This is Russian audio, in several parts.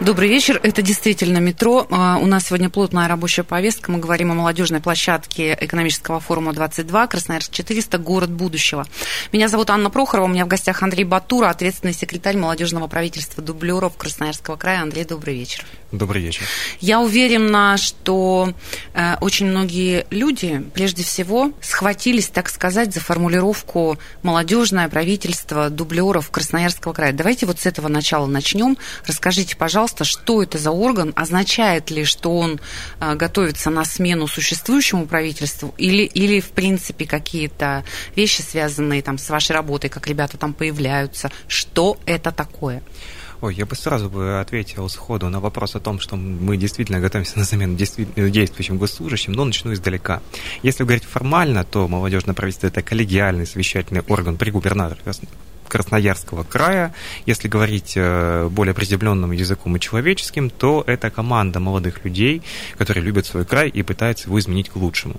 Добрый вечер. Это действительно метро. А, у нас сегодня плотная рабочая повестка. Мы говорим о молодежной площадке экономического форума 22, Красноярск 400, город будущего. Меня зовут Анна Прохорова. У меня в гостях Андрей Батура, ответственный секретарь молодежного правительства дублеров Красноярского края. Андрей, добрый вечер. Добрый вечер. Я уверена, что э, очень многие люди, прежде всего, схватились, так сказать, за формулировку молодежное правительство дублеров Красноярского края. Давайте вот с этого начала начнем. Расскажите, пожалуйста, что это за орган? Означает ли, что он э, готовится на смену существующему правительству? Или, или в принципе, какие-то вещи, связанные там, с вашей работой, как ребята там появляются? Что это такое? Ой, я бы сразу бы ответил сходу на вопрос о том, что мы действительно готовимся на замену действующим госслужащим, но начну издалека. Если говорить формально, то молодежное правительство – это коллегиальный совещательный орган при губернаторе Красноярского края. Если говорить э, более приземленным языком и человеческим, то это команда молодых людей, которые любят свой край и пытаются его изменить к лучшему.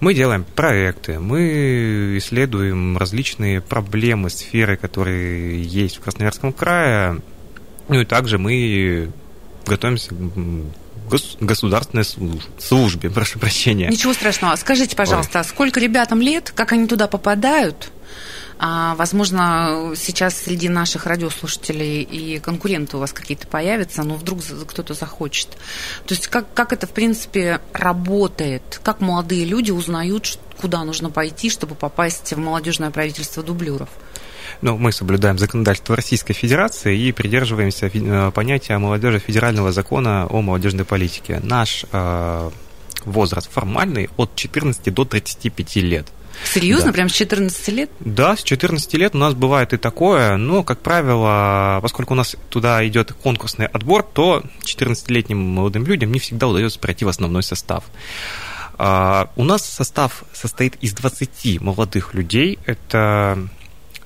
Мы делаем проекты, мы исследуем различные проблемы, сферы, которые есть в Красноярском крае, ну и также мы готовимся к государственной службе, прошу прощения. Ничего страшного. Скажите, пожалуйста, Ой. сколько ребятам лет, как они туда попадают? А, возможно, сейчас среди наших радиослушателей и конкуренты у вас какие-то появятся, но вдруг кто-то захочет. То есть как, как это, в принципе, работает? Как молодые люди узнают, куда нужно пойти, чтобы попасть в молодежное правительство дублеров? Ну, мы соблюдаем законодательство Российской Федерации и придерживаемся э, понятия молодежи федерального закона о молодежной политике. Наш э, возраст формальный от 14 до 35 лет. Серьезно? Да. Прям с 14 лет? Да, с 14 лет у нас бывает и такое, но, как правило, поскольку у нас туда идет конкурсный отбор, то 14-летним молодым людям не всегда удается пройти в основной состав. Uh, у нас состав состоит из 20 молодых людей. Это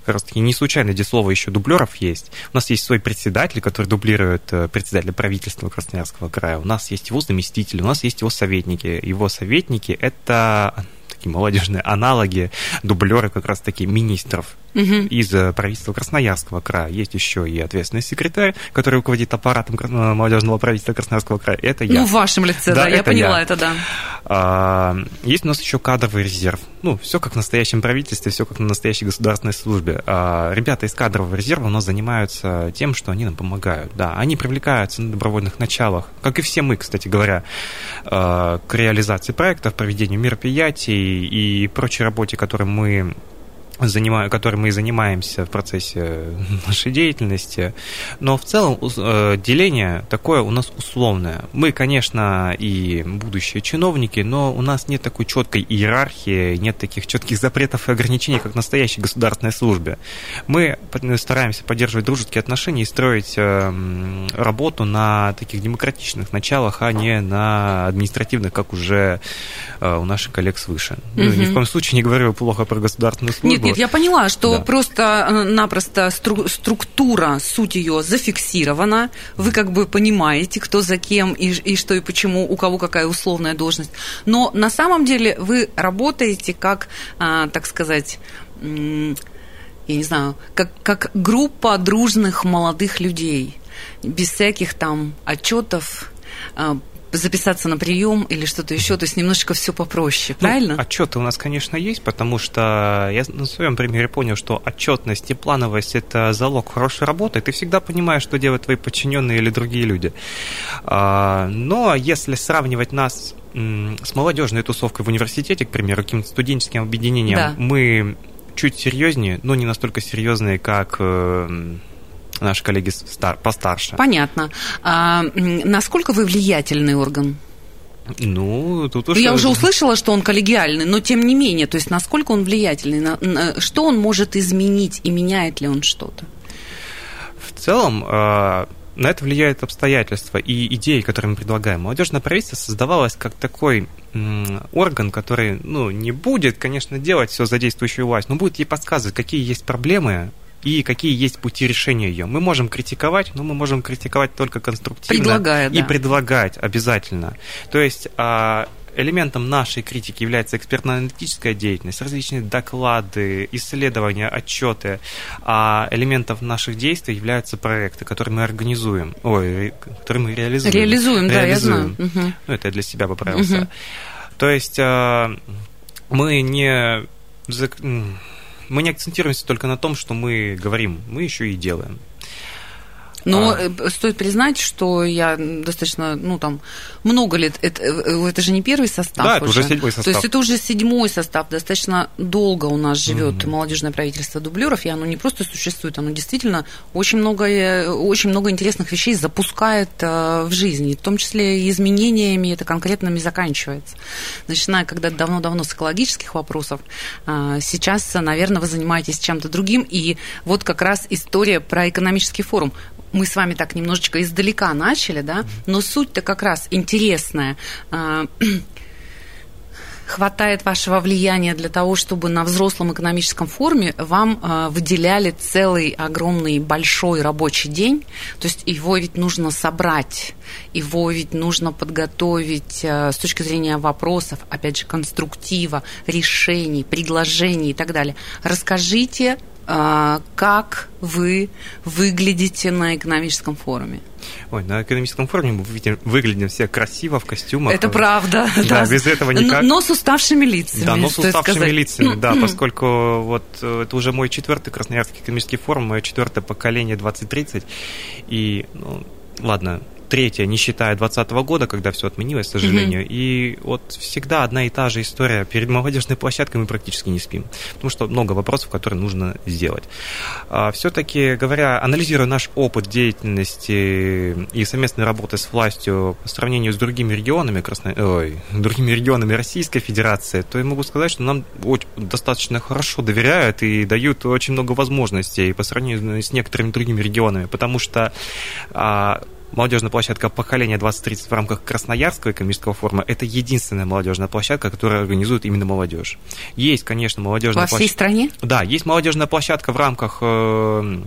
как раз таки не случайно здесь слово еще дублеров есть. У нас есть свой председатель, который дублирует э, председателя правительства Красноярского края. У нас есть его заместитель, у нас есть его советники. Его советники – это такие молодежные аналоги, дублеры как раз таки министров угу. из э, правительства Красноярского края. Есть еще и ответственный секретарь, который руководит аппаратом э, молодежного правительства Красноярского края. Это я. Ну, в вашем лице, да, да я поняла я. это, да. А, есть у нас еще кадровый резерв. Ну, все как в настоящем правительстве, все как на настоящей государственной службе. А, ребята из кадрового резерва у нас занимаются тем, что они нам помогают. Да, они привлекаются на добровольных началах, как и все мы, кстати говоря, а, к реализации проектов, проведению мероприятий и прочей работе, которой мы занимаю, которой мы и занимаемся в процессе нашей деятельности. Но в целом э, деление такое у нас условное. Мы, конечно, и будущие чиновники, но у нас нет такой четкой иерархии, нет таких четких запретов и ограничений, как в настоящей государственной службе. Мы стараемся поддерживать дружеские отношения и строить э, работу на таких демократичных началах, а не на административных, как уже э, у наших коллег свыше. Угу. Ну, ни в коем случае не говорю плохо про государственную службу. Нет, нет, я поняла, что да. просто-напросто стру- структура, суть ее зафиксирована. Вы как бы понимаете, кто за кем и, и что и почему, у кого какая условная должность. Но на самом деле вы работаете как, а, так сказать, я не знаю, как, как группа дружных молодых людей, без всяких там отчетов, а, записаться на прием или что-то еще, то есть немножечко все попроще, ну, правильно? Отчеты у нас, конечно, есть, потому что я на своем примере понял, что отчетность и плановость это залог хорошей работы. Ты всегда понимаешь, что делают твои подчиненные или другие люди. А, но если сравнивать нас с молодежной тусовкой в университете, к примеру, каким-то студенческим объединением, да. мы чуть серьезнее, но не настолько серьезные, как э, наши коллеги постарше. Понятно. А, насколько вы влиятельный орган? Ну, тут уж... Я уже услышала, что он коллегиальный, но тем не менее, то есть насколько он влиятельный, на, на, что он может изменить и меняет ли он что-то? В целом, э, на это влияют обстоятельства и идеи, которые мы предлагаем. Молодежное правительство создавалось как такой орган, который ну, не будет, конечно, делать все за действующую власть, но будет ей подсказывать, какие есть проблемы, и какие есть пути решения ее. Мы можем критиковать, но мы можем критиковать только конструктивно. Предлагая, и да. предлагать обязательно. То есть а, элементом нашей критики является экспертно-аналитическая деятельность, различные доклады, исследования, отчеты, а элементом наших действий являются проекты, которые мы организуем, ой, которые мы реализуем. Реализуем, да, я знаю. Угу. Ну, это я для себя поправился. Угу. То есть а, мы не мы не акцентируемся только на том, что мы говорим, мы еще и делаем. Но а... стоит признать, что я достаточно, ну, там, много лет, это, э, это же не первый состав Да, это уже седьмой состав. То есть это уже седьмой состав, достаточно долго у нас живет mm-hmm. молодежное правительство дублеров, и оно не просто существует, оно действительно очень много, очень много интересных вещей запускает в жизни, в том числе и изменениями, это конкретными заканчивается. Начиная когда-то давно-давно с экологических вопросов, сейчас, наверное, вы занимаетесь чем-то другим, и вот как раз история про экономический форум мы с вами так немножечко издалека начали, да, но суть-то как раз интересная. А, хватает вашего влияния для того, чтобы на взрослом экономическом форуме вам а, выделяли целый огромный большой рабочий день. То есть его ведь нужно собрать, его ведь нужно подготовить а, с точки зрения вопросов, опять же, конструктива, решений, предложений и так далее. Расскажите как вы выглядите на экономическом форуме? Ой, на экономическом форуме мы видим, выглядим все красиво в костюмах. Это правда. Да, да. без этого никак. Но, но с уставшими лицами. Да, но с уставшими лицами, да, поскольку вот э, это уже мой четвертый Красноярский экономический форум, мое четвертое поколение 2030. И, ну, ладно, третья, не считая 2020 года, когда все отменилось, к сожалению. Mm-hmm. И вот всегда одна и та же история. Перед молодежной площадкой мы практически не спим, потому что много вопросов, которые нужно сделать. А, Все-таки, говоря, анализируя наш опыт деятельности и совместной работы с властью по сравнению с другими регионами, Красно... Ой, другими регионами Российской Федерации, то я могу сказать, что нам достаточно хорошо доверяют и дают очень много возможностей по сравнению с некоторыми другими регионами, потому что а, молодежная площадка поколения 2030 в рамках Красноярского экономического форума это единственная молодежная площадка, которая организует именно молодежь. Есть, конечно, молодежная площадка. Во всей стране? Да, есть молодежная площадка в рамках э,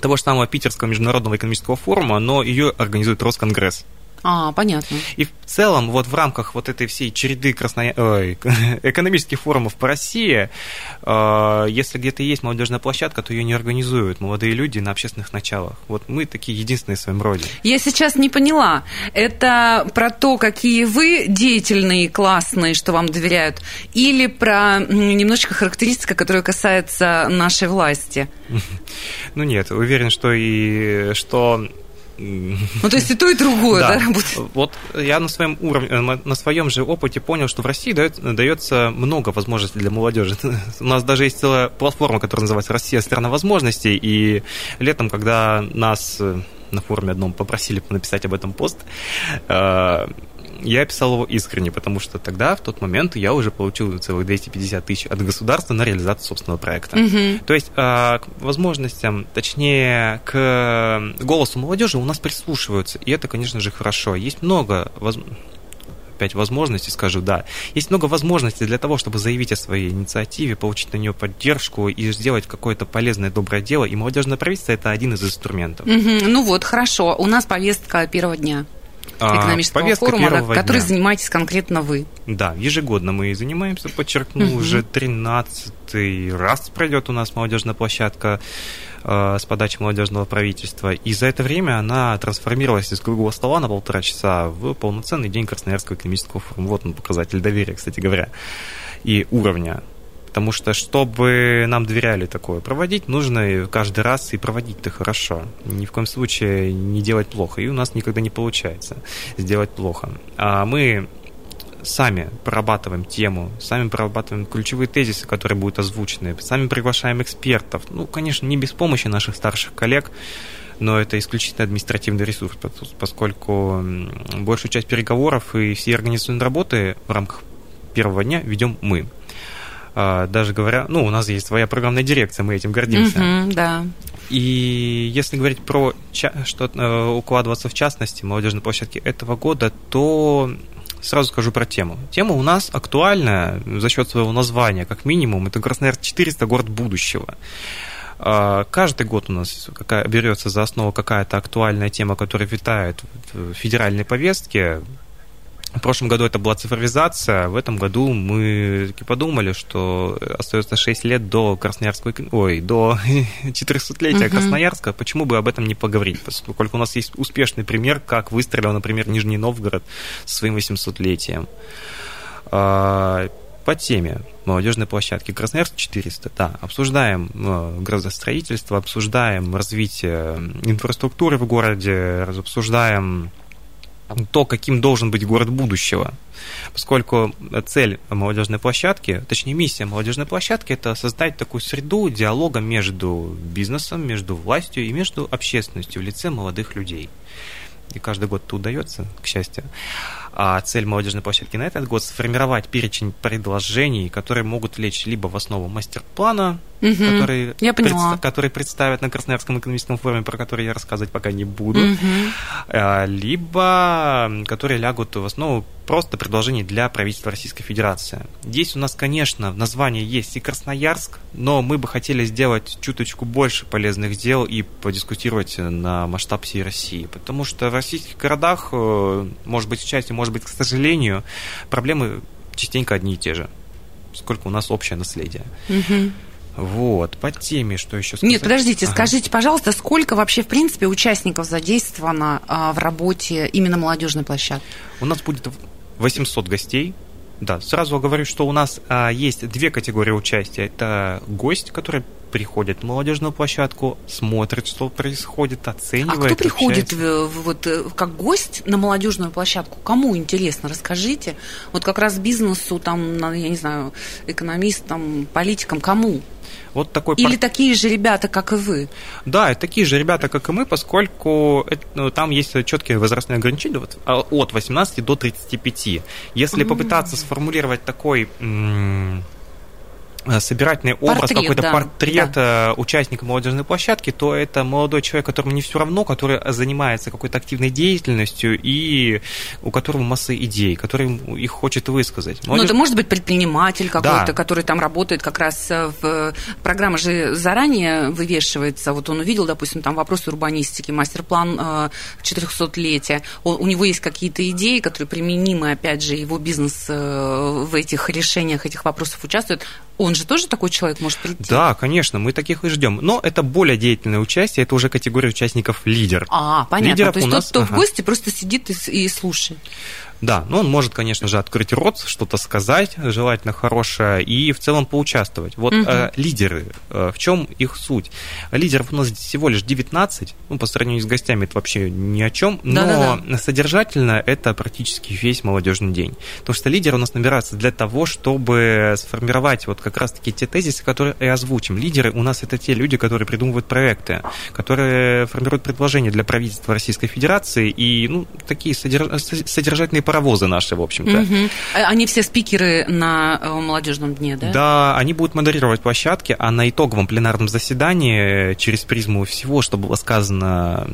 того же самого Питерского международного экономического форума, но ее организует Росконгресс. А, понятно. И в целом вот в рамках вот этой всей череды красно... Ой, экономических форумов по России, э, если где-то есть молодежная площадка, то ее не организуют молодые люди на общественных началах. Вот мы такие единственные в своем роде. Я сейчас не поняла. Это про то, какие вы деятельные, классные, что вам доверяют, или про немножечко характеристика, которая касается нашей власти? Ну нет, уверен, что и что ну, то есть и то, и другое, да, да работает? Вот я на своем уровне, э, на своем же опыте понял, что в России дается много возможностей для молодежи. У нас даже есть целая платформа, которая называется «Россия – страна возможностей», и летом, когда нас э, на форуме одном попросили написать об этом пост, э, я писал его искренне, потому что тогда, в тот момент, я уже получил целых 250 тысяч от государства на реализацию собственного проекта. Угу. То есть а, к возможностям, точнее, к голосу молодежи у нас прислушиваются, и это, конечно же, хорошо. Есть много возможностей опять возможностей, скажу, да. Есть много возможностей для того, чтобы заявить о своей инициативе, получить на нее поддержку и сделать какое-то полезное, доброе дело. И молодежное правительство – это один из инструментов. Угу. Ну вот, хорошо. У нас повестка первого дня. А, экономического Повестка форума, который дня. занимаетесь конкретно вы. Да, ежегодно мы занимаемся, подчеркну, угу. уже 13 раз пройдет у нас молодежная площадка э, с подачи молодежного правительства. И за это время она трансформировалась из круглого стола на полтора часа в полноценный день Красноярского экономического форума. Вот он показатель доверия, кстати говоря, и уровня Потому что, чтобы нам доверяли такое проводить, нужно каждый раз и проводить-то хорошо. Ни в коем случае не делать плохо. И у нас никогда не получается сделать плохо. А мы сами прорабатываем тему, сами прорабатываем ключевые тезисы, которые будут озвучены, сами приглашаем экспертов. Ну, конечно, не без помощи наших старших коллег, но это исключительно административный ресурс, поскольку большую часть переговоров и всей организационной работы в рамках первого дня ведем мы. Даже говоря, ну, у нас есть своя программная дирекция, мы этим гордимся. Угу, да. И если говорить про что э, укладываться в частности молодежной площадки этого года, то сразу скажу про тему. Тема у нас актуальная за счет своего названия, как минимум. Это Красноярск 400, город будущего. А, каждый год у нас какая, берется за основу какая-то актуальная тема, которая витает в федеральной повестке. В прошлом году это была цифровизация, в этом году мы таки подумали, что остается 6 лет до Красноярского, ой, до 400-летия uh Красноярска, почему бы об этом не поговорить, поскольку у нас есть успешный пример, как выстрелил, например, Нижний Новгород своим 800-летием. А, по теме молодежной площадки. Красноярск 400, да, обсуждаем э, градостроительство, обсуждаем развитие инфраструктуры в городе, обсуждаем то, каким должен быть город будущего. Поскольку цель молодежной площадки, точнее миссия молодежной площадки, это создать такую среду диалога между бизнесом, между властью и между общественностью в лице молодых людей. И каждый год это удается, к счастью. А цель молодежной площадки на этот год сформировать перечень предложений, которые могут лечь либо в основу мастер-плана, угу, который, я предста- который представят на Красноярском экономическом форуме, про который я рассказывать пока не буду, угу. либо которые лягут в основу просто предложений для правительства Российской Федерации. Здесь у нас, конечно, в названии есть и Красноярск, но мы бы хотели сделать чуточку больше полезных дел и подискутировать на масштаб всей России, потому что в российских городах, э, может быть, в части, может быть, к сожалению, проблемы частенько одни и те же, сколько у нас общее наследие. Угу. Вот, по теме, что еще сказать? Нет, подождите, ага. скажите, пожалуйста, сколько вообще, в принципе, участников задействовано а, в работе именно молодежной площадки? У нас будет 800 гостей, да, сразу говорю, что у нас а, есть две категории участия. Это гость, который приходит на молодежную площадку, смотрит, что происходит, оценивает. А кто приходит в, вот, э, как гость на молодежную площадку? Кому интересно? Расскажите. Вот как раз бизнесу, там, я не знаю, экономистам, политикам, кому? Вот такой Или пар... такие же ребята, как и вы? Да, такие же ребята, как и мы, поскольку это, ну, там есть четкие возрастные ограничения вот, а, от 18 до 35. Если mm-hmm. попытаться сформулировать такой Э, собирательный образ, какой-то да, портрет да. Э, участника молодежной площадки, то это молодой человек, которому не все равно, который занимается какой-то активной деятельностью и у которого масса идей, который их хочет высказать. Молодежь... Ну, это может быть предприниматель какой-то, да. который там работает как раз э, в... Программа же заранее вывешивается. Вот он увидел, допустим, там вопросы урбанистики, мастер-план 400-летия. У него есть какие-то идеи, которые применимы, опять же, его бизнес в этих решениях этих вопросов участвует он же тоже такой человек может прийти? Да, конечно, мы таких и ждем. Но это более деятельное участие, это уже категория участников лидер. А, понятно. Лидеров То есть нас... тот, кто ага. в гости, просто сидит и, и слушает. Да, но он может, конечно же, открыть рот, что-то сказать, желательно хорошее, и в целом поучаствовать. Вот угу. э, лидеры, э, в чем их суть? Лидеров у нас всего лишь 19, ну, по сравнению с гостями это вообще ни о чем, но Да-да-да. содержательно это практически весь молодежный день. Потому что лидеры у нас набираются для того, чтобы сформировать вот как раз-таки те тезисы, которые и озвучим. Лидеры у нас это те люди, которые придумывают проекты, которые формируют предложения для правительства Российской Федерации, и ну, такие содержательные паровозы наши, в общем-то. Угу. Они все спикеры на э, молодежном дне, да? Да, они будут модерировать площадки, а на итоговом пленарном заседании через призму всего, что было сказано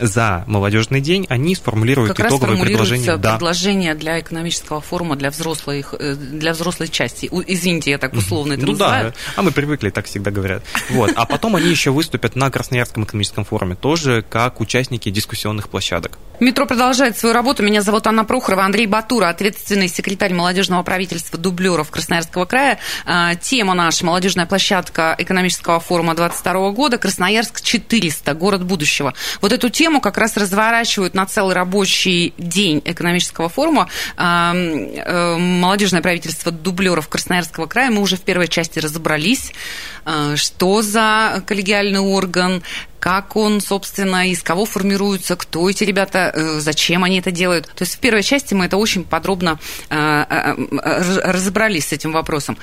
за молодежный день, они сформулируют как итоговые предложения. Да. предложения для экономического форума для взрослой, э, для взрослой части. Извините, я так условно это ну, называю. Да, а мы привыкли, так всегда говорят. Вот. А потом они еще выступят на Красноярском экономическом форуме, тоже как участники дискуссионных площадок. Метро продолжает свою работу. Меня зовут Анна Прохорова, Андрей Батура, ответственный секретарь молодежного правительства дублеров Красноярского края. А, тема наша – молодежная площадка экономического форума 22 года. Красноярск 400, город будущего. Вот эту тему как раз разворачивают на целый рабочий день экономического форума а, э, молодежное правительство дублеров Красноярского края. Мы уже в первой части разобрались, а, что за коллегиальный орган, как он, собственно, из кого формируется, кто эти ребята, э, зачем они это делают. То есть в первой части мы это очень подробно э, э, разобрались с этим вопросом.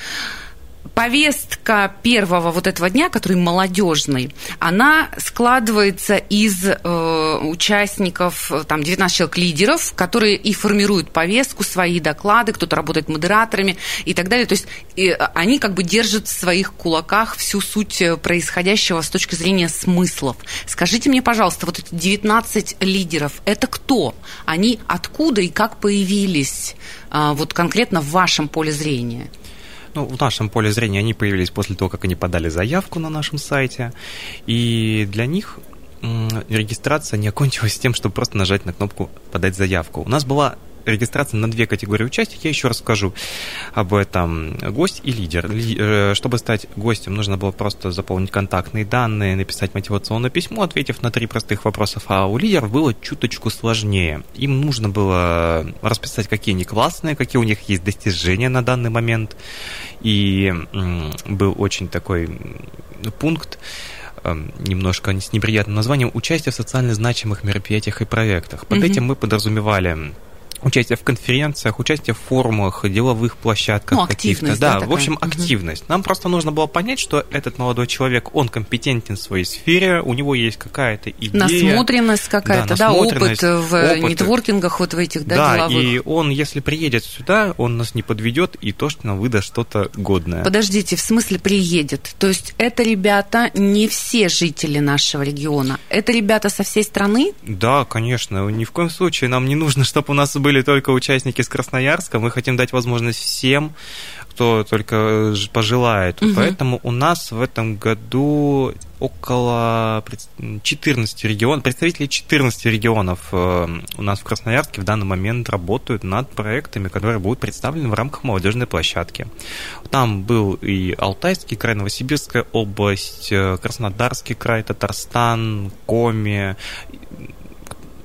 Повестка первого вот этого дня, который молодежный, она складывается из э, участников, там, 19 человек лидеров, которые и формируют повестку, свои доклады, кто-то работает модераторами и так далее. То есть и они как бы держат в своих кулаках всю суть происходящего с точки зрения смыслов. Скажите мне, пожалуйста, вот эти 19 лидеров, это кто? Они откуда и как появились э, вот конкретно в вашем поле зрения? Ну, в нашем поле зрения они появились после того, как они подали заявку на нашем сайте. И для них регистрация не окончилась тем, чтобы просто нажать на кнопку «Подать заявку». У нас была регистрация на две категории участия. Я еще расскажу об этом. Гость и лидер. Э, чтобы стать гостем, нужно было просто заполнить контактные данные, написать мотивационное письмо, ответив на три простых вопроса. А у лидеров было чуточку сложнее. Им нужно было расписать, какие они классные, какие у них есть достижения на данный момент. И был очень такой пункт, эм, немножко с неприятным названием «Участие в социально значимых мероприятиях и проектах». Под mm-hmm. этим мы подразумевали участие в конференциях, участие в форумах, деловых площадках ну, каких-то. Да, да в общем, активность. Нам просто нужно было понять, что этот молодой человек, он компетентен в своей сфере, у него есть какая-то идея. Насмотренность какая-то, да, да опыт в опыт. нетворкингах вот в этих, да, да деловых. и он, если приедет сюда, он нас не подведет и точно выдаст что-то годное. Подождите, в смысле приедет? То есть это ребята не все жители нашего региона, это ребята со всей страны? Да, конечно, ни в коем случае нам не нужно, чтобы у нас были были только участники из Красноярска. Мы хотим дать возможность всем, кто только пожелает. Угу. Поэтому у нас в этом году около 14 регионов, представители 14 регионов у нас в Красноярске в данный момент работают над проектами, которые будут представлены в рамках молодежной площадки. Там был и Алтайский край, Новосибирская область, э, Краснодарский край, Татарстан, Коми,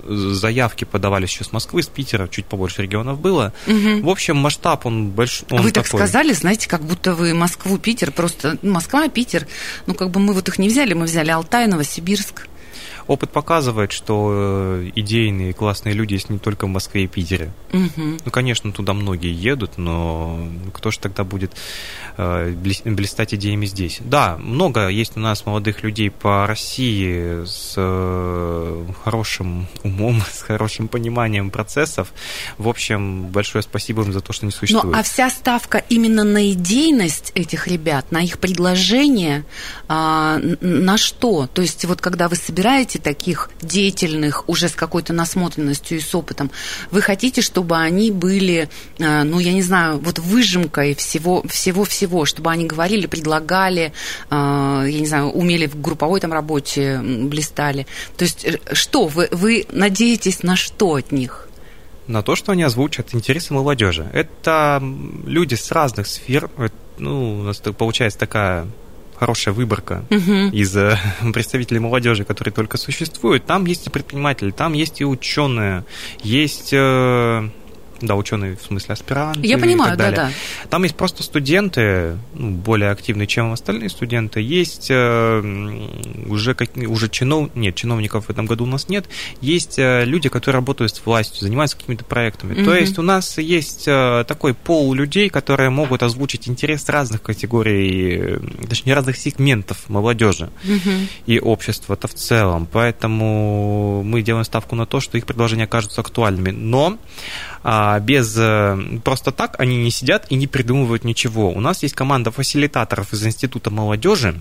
заявки подавались еще с Москвы, с Питера, чуть побольше регионов было. Угу. В общем, масштаб он большой. Вы так сказали, знаете, как будто вы Москву, Питер, просто ну, Москва, Питер, ну как бы мы вот их не взяли, мы взяли Алтай, Новосибирск опыт показывает, что э, идейные классные люди есть не только в Москве и Питере. Угу. Ну, конечно, туда многие едут, но кто же тогда будет э, блистать идеями здесь? Да, много есть у нас молодых людей по России с э, хорошим умом, с хорошим пониманием процессов. В общем, большое спасибо им за то, что они существуют. Ну, а вся ставка именно на идейность этих ребят, на их предложение, а, на что? То есть вот когда вы собираете хотите таких деятельных, уже с какой-то насмотренностью и с опытом, вы хотите, чтобы они были, э, ну, я не знаю, вот выжимкой всего, всего-всего, чтобы они говорили, предлагали, э, я не знаю, умели в групповой там работе, блистали. То есть э, что, вы, вы надеетесь на что от них? на то, что они озвучат интересы молодежи. Это люди с разных сфер. Ну, у нас получается такая хорошая выборка угу. из э, представителей молодежи, которые только существуют. Там есть и предприниматели, там есть и ученые, есть э, да, ученые в смысле аспиранты. Я понимаю, да, да. Там есть просто студенты, ну, более активные, чем остальные студенты. Есть э, уже, как, уже чинов... нет, чиновников в этом году у нас нет. Есть э, люди, которые работают с властью, занимаются какими-то проектами. mm То есть у нас есть э, такой пол людей, которые могут озвучить интерес разных категорий, точнее, разных сегментов молодежи mm и общества-то в целом. Поэтому мы делаем ставку на то, что их предложения окажутся актуальными. Но а, без э, просто так они не сидят и не придумывают ничего. У нас есть команда фасилитаторов из Института молодежи,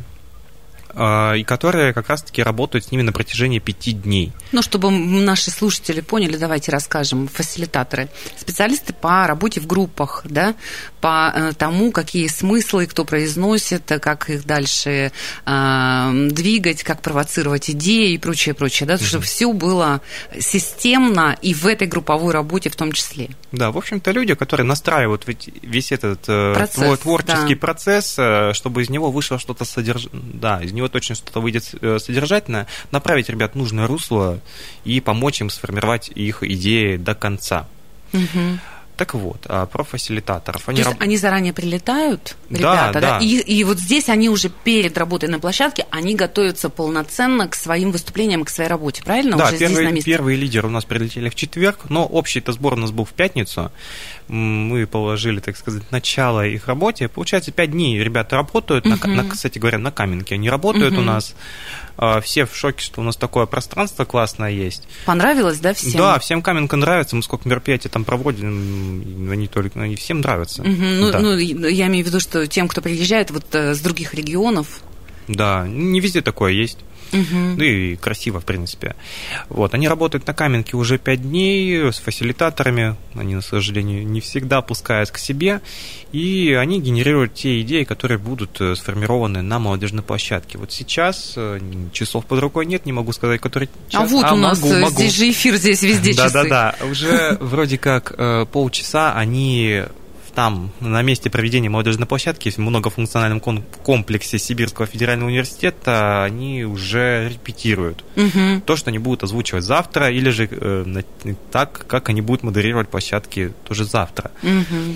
и которые как раз-таки работают с ними на протяжении пяти дней. Ну, чтобы наши слушатели поняли, давайте расскажем. Фасилитаторы, специалисты по работе в группах, да, по э, тому, какие смыслы кто произносит, как их дальше э, двигать, как провоцировать идеи и прочее, прочее, да, угу. чтобы все было системно и в этой групповой работе в том числе. Да, в общем-то, люди, которые настраивают весь этот э, процесс, творческий да. процесс, э, чтобы из него вышло что-то содержательное, да, из него него точно что-то выйдет э, содержательное, направить ребят в нужное русло и помочь им сформировать их идеи до конца. Угу. Так вот, а, про фасилитаторов. Они То есть раб... они заранее прилетают, ребята, да? да? И, и вот здесь они уже перед работой на площадке, они готовятся полноценно к своим выступлениям, к своей работе, правильно? Да, уже первые, здесь на месте. первые лидеры у нас прилетели в четверг, но общий-то сбор у нас был в пятницу. Мы положили, так сказать, начало их работе. Получается, пять дней ребята работают, угу. на, на, кстати говоря, на Каменке они работают угу. у нас. А, все в шоке, что у нас такое пространство классное есть. Понравилось, да, всем? Да, всем Каменка нравится. Мы сколько мероприятий там проводим, они только, они всем нравятся. Угу. Ну, да. ну, я имею в виду, что тем, кто приезжает вот э, с других регионов. Да, не везде такое есть угу. ну и красиво, в принципе. Вот, они работают на Каменке уже пять дней с фасилитаторами, они, к сожалению, не всегда пускают к себе, и они генерируют те идеи, которые будут э, сформированы на молодежной площадке. Вот сейчас э, часов под рукой нет, не могу сказать, который час. А вот а, у нас могу, могу. здесь же эфир, здесь везде часы. Да-да-да, уже вроде как э, полчаса они там, на месте проведения молодежной площадки, в многофункциональном комплексе Сибирского федерального университета, они уже репетируют угу. то, что они будут озвучивать завтра, или же э, так, как они будут модерировать площадки тоже завтра. Угу.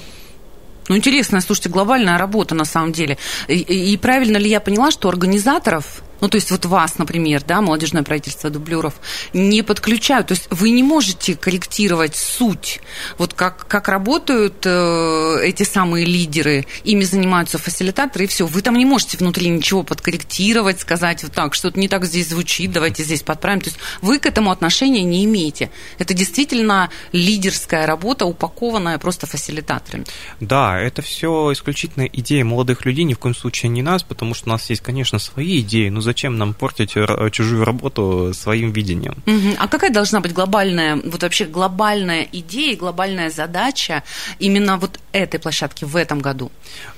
Ну, интересная, слушайте, глобальная работа на самом деле. И, и правильно ли я поняла, что организаторов ну, то есть вот вас, например, да, молодежное правительство дублеров, не подключают. То есть вы не можете корректировать суть. Вот как, как работают э, эти самые лидеры, ими занимаются фасилитаторы, и все. Вы там не можете внутри ничего подкорректировать, сказать вот так, что-то не так здесь звучит, давайте здесь подправим. То есть вы к этому отношения не имеете. Это действительно лидерская работа, упакованная просто фасилитаторами. Да, это все исключительно идея молодых людей, ни в коем случае не нас, потому что у нас есть, конечно, свои идеи, но зачем нам портить чужую работу своим видением? Угу. А какая должна быть глобальная, вот вообще глобальная идея, глобальная задача именно вот этой площадки в этом году?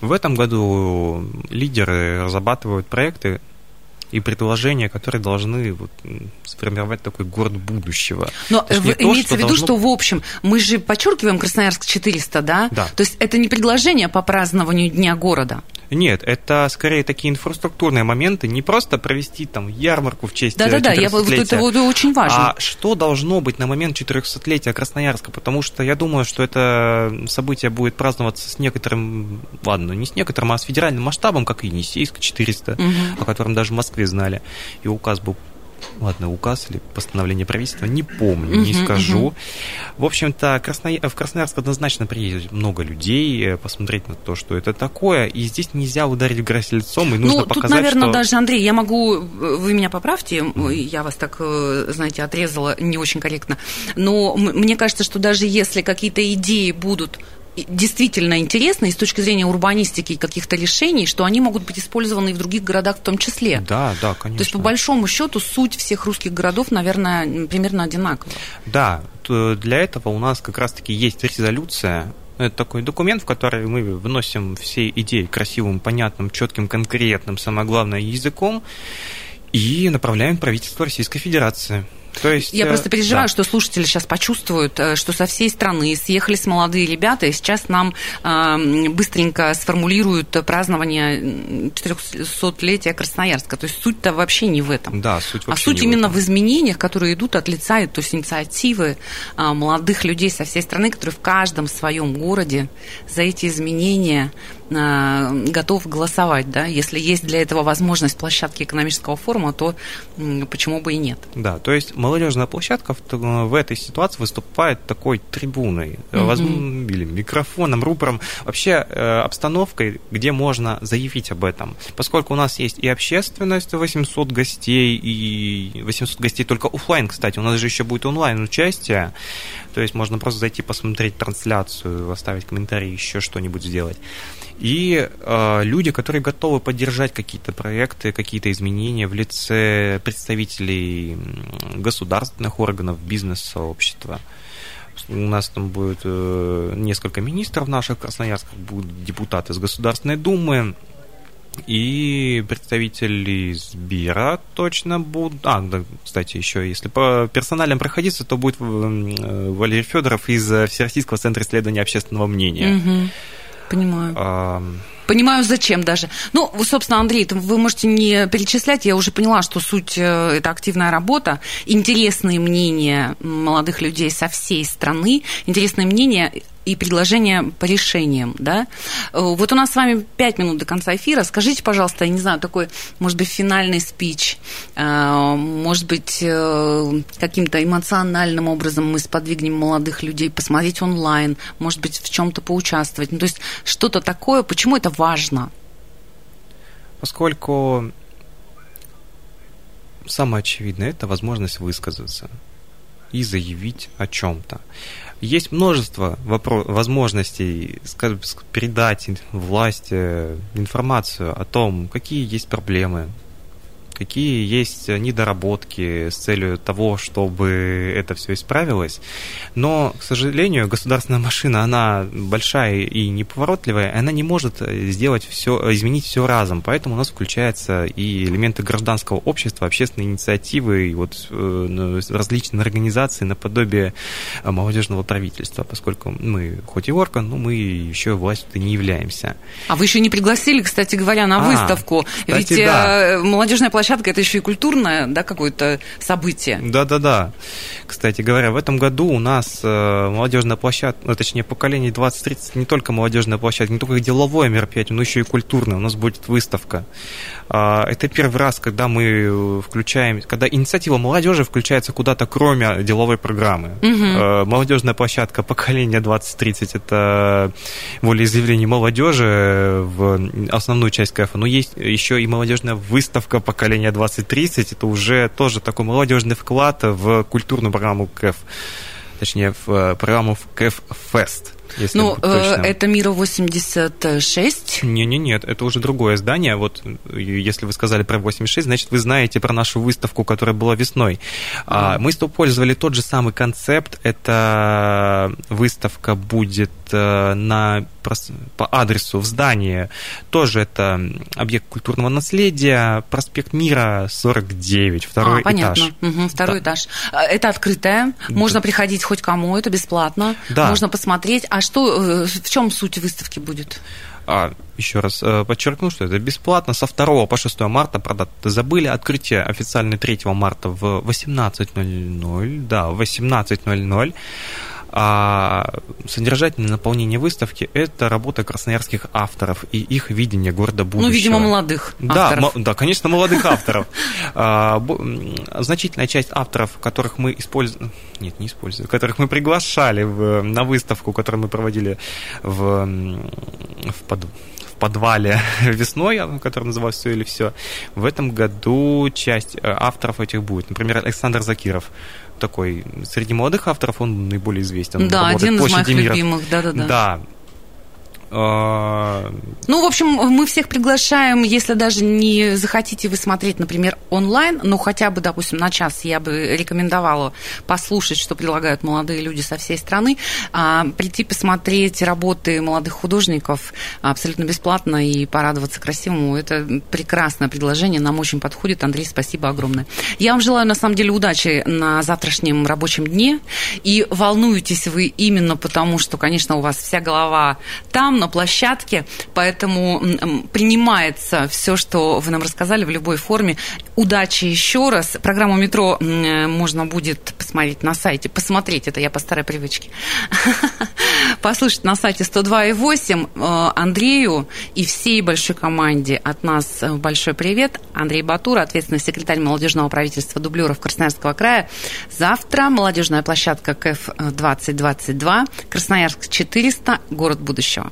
В этом году лидеры разрабатывают проекты, и предложения, которые должны вот, сформировать такой город будущего. Но то имеется в виду, должно... что в общем мы же подчеркиваем Красноярск 400, да? Да. То есть это не предложение по празднованию Дня города. Нет, это скорее такие инфраструктурные моменты, не просто провести там ярмарку в честь Да-да-да, я, вот это, это очень важно. А что должно быть на момент 400-летия Красноярска? Потому что я думаю, что это событие будет праздноваться с некоторым, ладно, не с некоторым, а с федеральным масштабом, как и Енисейск 400, угу. о котором даже в Москве знали. И указ был ладно, указ или постановление правительства, не помню, не скажу. В общем-то, Красно... в Красноярск однозначно приедет много людей э, посмотреть на то, что это такое, и здесь нельзя ударить в грязь лицом, и нужно ну, показать, тут, наверное, что... даже, Андрей, я могу, вы меня поправьте, я вас так, э, знаете, отрезала не очень корректно, но мне кажется, что даже если какие-то идеи будут действительно интересны и с точки зрения урбанистики и каких-то решений, что они могут быть использованы и в других городах в том числе. Да, да, конечно. То есть, по большому счету, суть всех русских городов, наверное, примерно одинакова. Да, для этого у нас как раз-таки есть резолюция это такой документ, в который мы вносим все идеи красивым, понятным, четким, конкретным, самое главное, языком и направляем правительство Российской Федерации. То есть, Я просто э, переживаю, да. что слушатели сейчас почувствуют, э, что со всей страны съехались молодые ребята, и сейчас нам э, быстренько сформулируют празднование 400-летия Красноярска. То есть суть-то вообще не в этом. Да, суть вообще А суть именно в, в изменениях, которые идут от лица, то есть инициативы молодых людей со всей страны, которые в каждом своем городе за эти изменения готов голосовать, да, если есть для этого возможность площадки экономического форума, то почему бы и нет? Да, то есть молодежная площадка в этой ситуации выступает такой трибуной, mm или микрофоном, рупором, вообще э, обстановкой, где можно заявить об этом. Поскольку у нас есть и общественность, 800 гостей, и 800 гостей только офлайн, кстати, у нас же еще будет онлайн участие, то есть можно просто зайти посмотреть трансляцию, оставить комментарий, еще что-нибудь сделать. И э, люди, которые готовы поддержать какие-то проекты, какие-то изменения в лице представителей государственных органов, бизнес-сообщества. У нас там будет э, несколько министров наших в Красноярске, будут депутаты из Государственной Думы, и представители Сбера точно будут. А, да, кстати, еще если по персоналям проходиться, то будет э, Валерий Федоров из Всероссийского центра исследования общественного мнения. Угу. Понимаю. А... Понимаю, зачем даже. Ну, собственно, Андрей, вы можете не перечислять, я уже поняла, что суть э, – это активная работа, интересные мнения молодых людей со всей страны, интересные мнения и предложения по решениям, да. Вот у нас с вами пять минут до конца эфира. Скажите, пожалуйста, я не знаю, такой, может быть, финальный спич, может быть, каким-то эмоциональным образом мы сподвигнем молодых людей посмотреть онлайн, может быть, в чем-то поучаствовать. Ну, то есть что-то такое, почему это важно? Поскольку самое очевидное – это возможность высказаться и заявить о чем-то. Есть множество вопро- возможностей скажем, передать власти информацию о том, какие есть проблемы, какие есть недоработки с целью того, чтобы это все исправилось. Но, к сожалению, государственная машина, она большая и неповоротливая, она не может сделать все, изменить все разом. Поэтому у нас включаются и элементы гражданского общества, общественные инициативы, и вот э, ну, различные организации наподобие э, молодежного правительства, поскольку мы хоть и орган, но мы еще властью не являемся. А вы еще не пригласили, кстати говоря, на а, выставку. Кстати, Ведь да. Э, молодежная площадка площадка это еще и культурное, да, какое-то событие. Да, да, да. Кстати говоря, в этом году у нас э, молодежная площадка, ну, точнее, поколение 20-30, не только молодежная площадка, не только деловое мероприятие, но еще и культурное. У нас будет выставка. А, это первый раз, когда мы включаем, когда инициатива молодежи включается куда-то, кроме деловой программы. Угу. Молодежная площадка поколения 20-30 это волеизъявление молодежи в основную часть КФ, но есть еще и молодежная выставка поколения 20-30, это уже тоже такой молодежный вклад в культурную программу КФ, точнее в э, программу КФ Фест. Если ну, э, это Мира 86. Не-не, нет, это уже другое здание. Вот если вы сказали про 86, значит, вы знаете про нашу выставку, которая была весной. Mm. Мы использовали тот же самый концепт. Эта выставка будет э, на, по адресу в здании. Тоже это объект культурного наследия, проспект Мира 49, второй а, понятно. этаж. Угу, второй да. этаж. Это открытое, можно да. приходить хоть кому, это бесплатно. Да. Можно посмотреть. А что, э, в чем суть выставки будет? А, еще раз э, подчеркну, что это бесплатно. Со 2 по 6 марта продать забыли. Открытие официально 3 марта в 18.00. Да, в 18.00. А содержательное наполнение выставки – это работа красноярских авторов и их видение города будущего. Ну, видимо, молодых да, авторов. Да, конечно, молодых авторов. А, значительная часть авторов, которых мы используем, нет, не используем, которых мы приглашали на выставку, которую мы проводили в, в под подвале весной, который назывался «Все или все», в этом году часть э, авторов этих будет. Например, Александр Закиров, такой среди молодых авторов он наиболее известен. Да, один из моих любимых, да-да-да. Да, ну, в общем, мы всех приглашаем, если даже не захотите вы смотреть, например, онлайн, но хотя бы, допустим, на час я бы рекомендовала послушать, что предлагают молодые люди со всей страны, а, прийти посмотреть работы молодых художников абсолютно бесплатно и порадоваться красивому. Это прекрасное предложение, нам очень подходит. Андрей, спасибо огромное. Я вам желаю, на самом деле, удачи на завтрашнем рабочем дне. И волнуетесь вы именно потому, что, конечно, у вас вся голова там, на площадке, поэтому принимается все, что вы нам рассказали в любой форме. Удачи еще раз. Программу «Метро» можно будет посмотреть на сайте. Посмотреть, это я по старой привычке. Послушать на сайте 102.8 э, Андрею и всей большой команде от нас э, большой привет. Андрей Батур, ответственный секретарь молодежного правительства дублеров Красноярского края. Завтра молодежная площадка КФ 2022, Красноярск 400, город будущего.